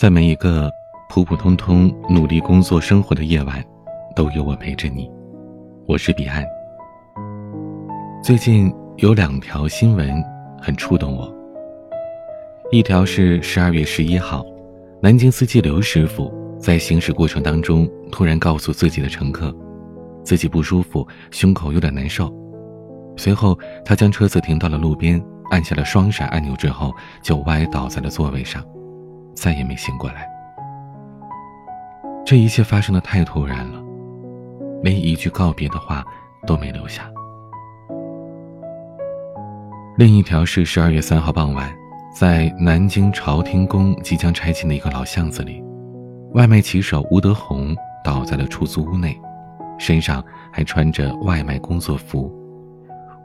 在每一个普普通通努力工作生活的夜晚，都有我陪着你。我是彼岸。最近有两条新闻很触动我。一条是十二月十一号，南京司机刘师傅在行驶过程当中突然告诉自己的乘客，自己不舒服，胸口有点难受。随后，他将车子停到了路边，按下了双闪按钮之后，就歪倒在了座位上。再也没醒过来。这一切发生的太突然了，连一句告别的话都没留下。另一条是十二月三号傍晚，在南京朝天宫即将拆迁的一个老巷子里，外卖骑手吴德宏倒在了出租屋内，身上还穿着外卖工作服。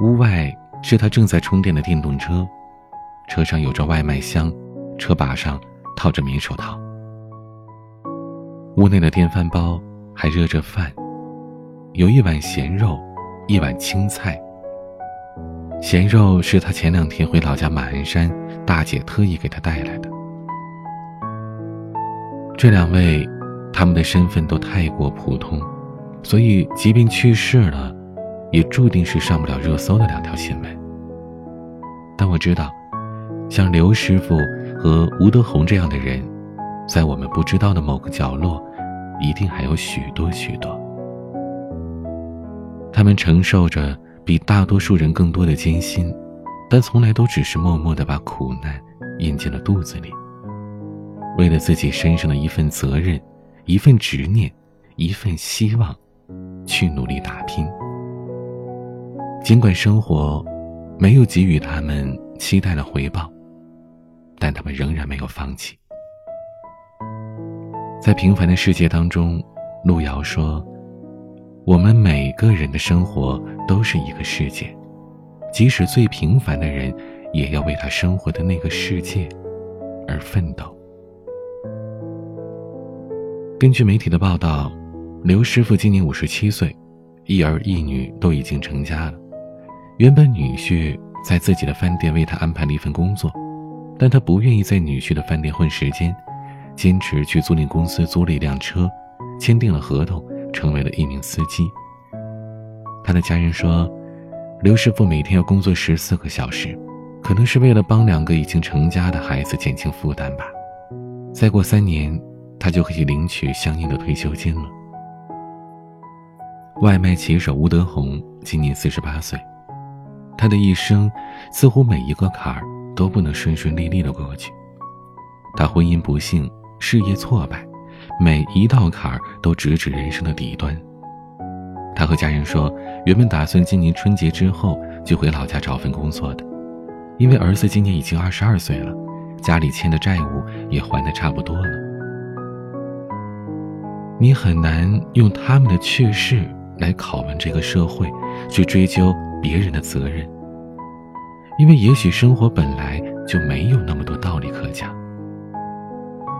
屋外是他正在充电的电动车，车上有着外卖箱，车把上。套着棉手套，屋内的电饭煲还热着饭，有一碗咸肉，一碗青菜。咸肉是他前两天回老家马鞍山，大姐特意给他带来的。这两位，他们的身份都太过普通，所以即便去世了，也注定是上不了热搜的两条新闻。但我知道，像刘师傅。和吴德宏这样的人，在我们不知道的某个角落，一定还有许多许多。他们承受着比大多数人更多的艰辛，但从来都只是默默的把苦难咽进了肚子里。为了自己身上的一份责任、一份执念、一份希望，去努力打拼。尽管生活没有给予他们期待的回报。但他们仍然没有放弃。在平凡的世界当中，路遥说：“我们每个人的生活都是一个世界，即使最平凡的人，也要为他生活的那个世界而奋斗。”根据媒体的报道，刘师傅今年五十七岁，一儿一女都已经成家了。原本女婿在自己的饭店为他安排了一份工作。但他不愿意在女婿的饭店混时间，坚持去租赁公司租了一辆车，签订了合同，成为了一名司机。他的家人说，刘师傅每天要工作十四个小时，可能是为了帮两个已经成家的孩子减轻负担吧。再过三年，他就可以领取相应的退休金了。外卖骑手吴德宏今年四十八岁，他的一生似乎每一个坎儿。都不能顺顺利利的过去。他婚姻不幸，事业挫败，每一道坎儿都直指人生的底端。他和家人说，原本打算今年春节之后就回老家找份工作的，因为儿子今年已经二十二岁了，家里欠的债务也还的差不多了。你很难用他们的去世来拷问这个社会，去追究别人的责任。因为也许生活本来就没有那么多道理可讲，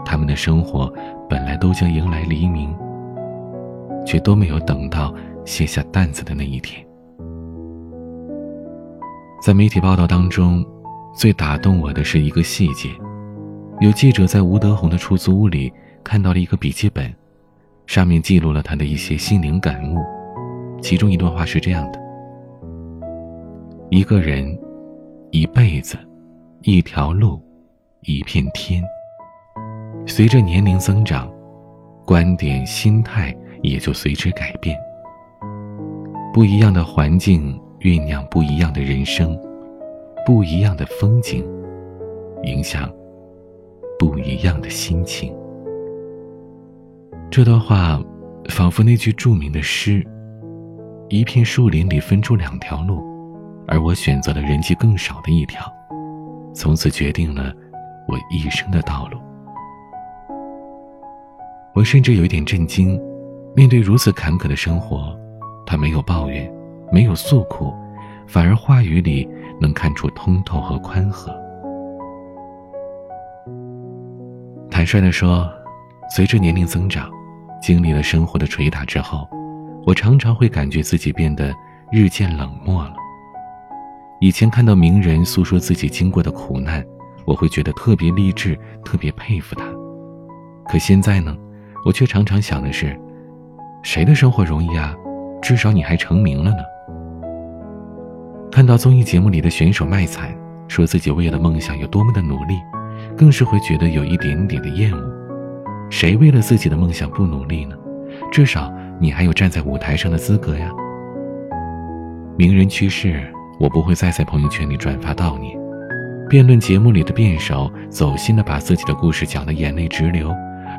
他们的生活本来都将迎来黎明，却都没有等到卸下担子的那一天。在媒体报道当中，最打动我的是一个细节：有记者在吴德宏的出租屋里看到了一个笔记本，上面记录了他的一些心灵感悟。其中一段话是这样的：一个人。一辈子，一条路，一片天。随着年龄增长，观点、心态也就随之改变。不一样的环境酝酿不一样的人生，不一样的风景影响不一样的心情。这段话仿佛那句著名的诗：“一片树林里分出两条路。”而我选择了人迹更少的一条，从此决定了我一生的道路。我甚至有一点震惊，面对如此坎坷的生活，他没有抱怨，没有诉苦，反而话语里能看出通透和宽和。坦率地说，随着年龄增长，经历了生活的捶打之后，我常常会感觉自己变得日渐冷漠了。以前看到名人诉说自己经过的苦难，我会觉得特别励志，特别佩服他。可现在呢，我却常常想的是，谁的生活容易啊？至少你还成名了呢。看到综艺节目里的选手卖惨，说自己为了梦想有多么的努力，更是会觉得有一点点的厌恶。谁为了自己的梦想不努力呢？至少你还有站在舞台上的资格呀。名人去世，我不会再在朋友圈里转发悼念。辩论节目里的辩手走心的把自己的故事讲得眼泪直流，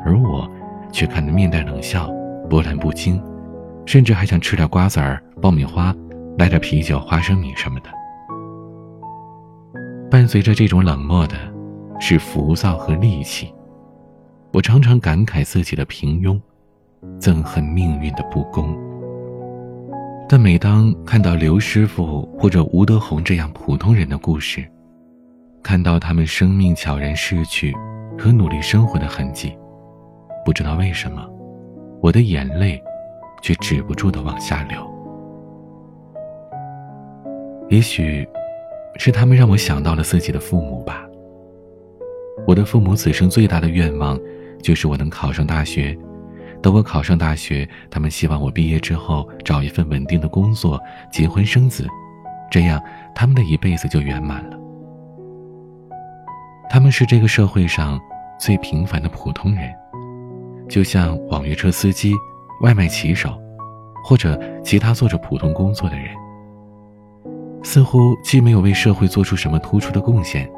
而我却看得面带冷笑，波澜不惊，甚至还想吃点瓜子儿、爆米花，来点啤酒、花生米什么的。伴随着这种冷漠的，是浮躁和戾气。我常常感慨自己的平庸，憎恨命运的不公。但每当看到刘师傅或者吴德宏这样普通人的故事，看到他们生命悄然逝去和努力生活的痕迹，不知道为什么，我的眼泪却止不住的往下流。也许，是他们让我想到了自己的父母吧。我的父母此生最大的愿望，就是我能考上大学。等我考上大学，他们希望我毕业之后找一份稳定的工作，结婚生子，这样他们的一辈子就圆满了。他们是这个社会上最平凡的普通人，就像网约车司机、外卖骑手，或者其他做着普通工作的人。似乎既没有为社会做出什么突出的贡献，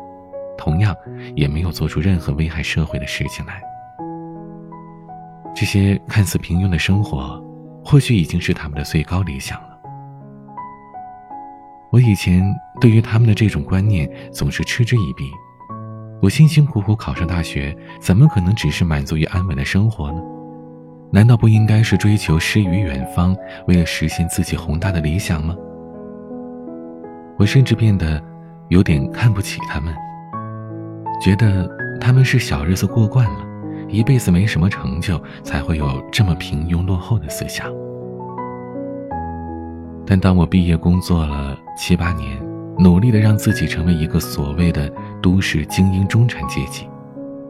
同样也没有做出任何危害社会的事情来。这些看似平庸的生活，或许已经是他们的最高理想了。我以前对于他们的这种观念总是嗤之以鼻。我辛辛苦苦考上大学，怎么可能只是满足于安稳的生活呢？难道不应该是追求诗与远方，为了实现自己宏大的理想吗？我甚至变得有点看不起他们，觉得他们是小日子过惯了，一辈子没什么成就，才会有这么平庸落后的思想。但当我毕业工作了七八年，努力的让自己成为一个所谓的都市精英中产阶级，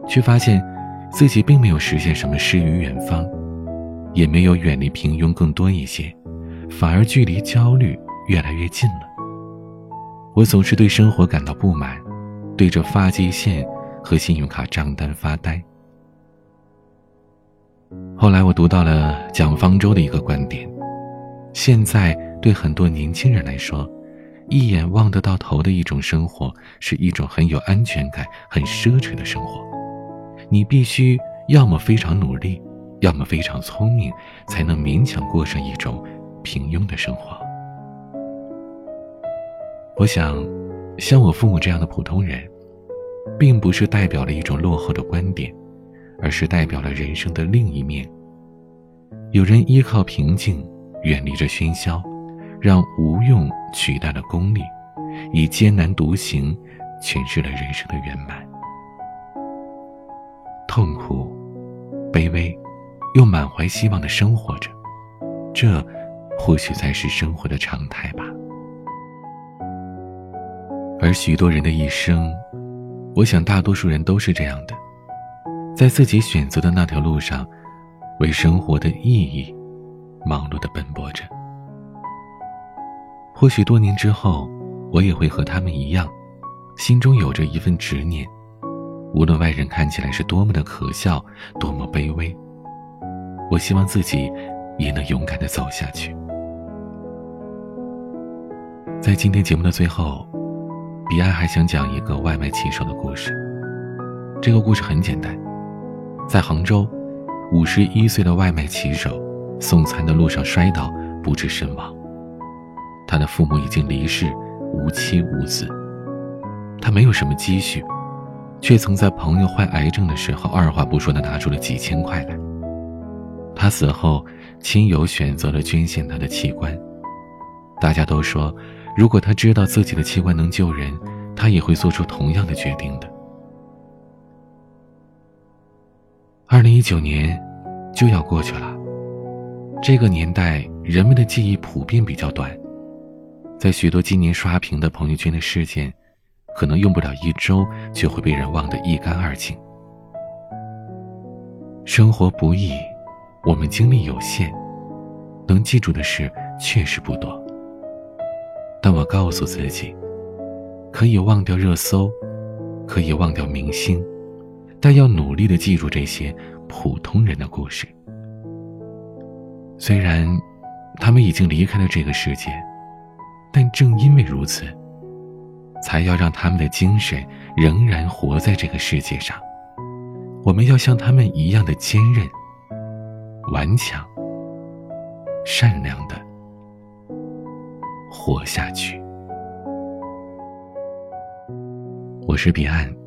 却发现自己并没有实现什么诗与远方，也没有远离平庸更多一些，反而距离焦虑越来越近了。我总是对生活感到不满，对着发际线和信用卡账单发呆。后来我读到了蒋方舟的一个观点：现在对很多年轻人来说。一眼望得到头的一种生活，是一种很有安全感、很奢侈的生活。你必须要么非常努力，要么非常聪明，才能勉强过上一种平庸的生活。我想，像我父母这样的普通人，并不是代表了一种落后的观点，而是代表了人生的另一面。有人依靠平静，远离着喧嚣。让无用取代了功利，以艰难独行诠释了人生的圆满。痛苦、卑微，又满怀希望的生活着，这或许才是生活的常态吧。而许多人的一生，我想大多数人都是这样的，在自己选择的那条路上，为生活的意义忙碌的奔波着。或许多年之后，我也会和他们一样，心中有着一份执念，无论外人看起来是多么的可笑，多么卑微，我希望自己也能勇敢的走下去。在今天节目的最后，彼岸还想讲一个外卖骑手的故事。这个故事很简单，在杭州，五十一岁的外卖骑手送餐的路上摔倒，不治身亡。他的父母已经离世，无妻无子。他没有什么积蓄，却曾在朋友患癌症的时候二话不说的拿出了几千块来。他死后，亲友选择了捐献他的器官。大家都说，如果他知道自己的器官能救人，他也会做出同样的决定的。二零一九年就要过去了，这个年代人们的记忆普遍比较短。在许多今年刷屏的朋友圈的事件，可能用不了一周就会被人忘得一干二净。生活不易，我们精力有限，能记住的事确实不多。但我告诉自己，可以忘掉热搜，可以忘掉明星，但要努力的记住这些普通人的故事。虽然他们已经离开了这个世界，但正因为如此，才要让他们的精神仍然活在这个世界上。我们要像他们一样的坚韧、顽强、善良的。活下去。我是彼岸。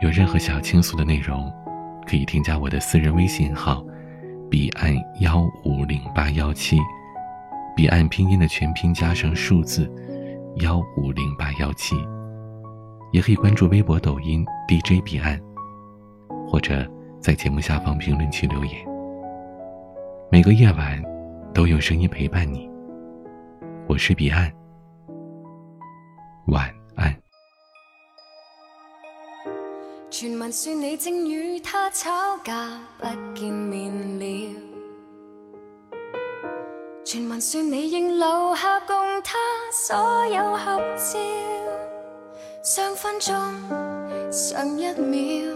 有任何想要倾诉的内容，可以添加我的私人微信号“彼岸幺五零八幺七”，彼岸拼音的全拼加上数字幺五零八幺七。也可以关注微博、抖音 DJ 彼岸，或者在节目下方评论区留言。每个夜晚，都有声音陪伴你。我是彼岸，晚安。传闻说你正与他吵架，不见面了。传闻说你应留下共他所有合照。上分钟，上一秒，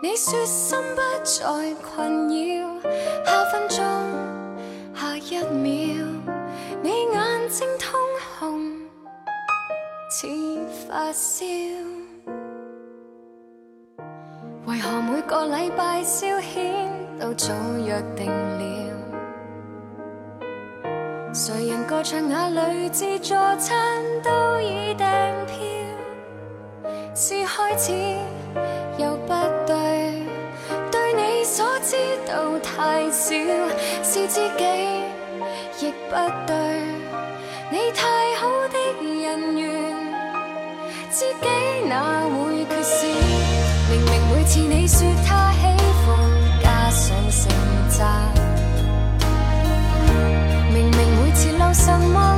你说心不再困扰。下分钟，下一秒。你眼睛通红，似发烧。个礼拜消遣都早约定了？谁人个场眼里自助餐都已订票？是开始又不对，对你所知道太少，是自己。亦不对，你太好的人缘，知己哪会缺少？是你说他喜欢加上成赞，明明每次留什么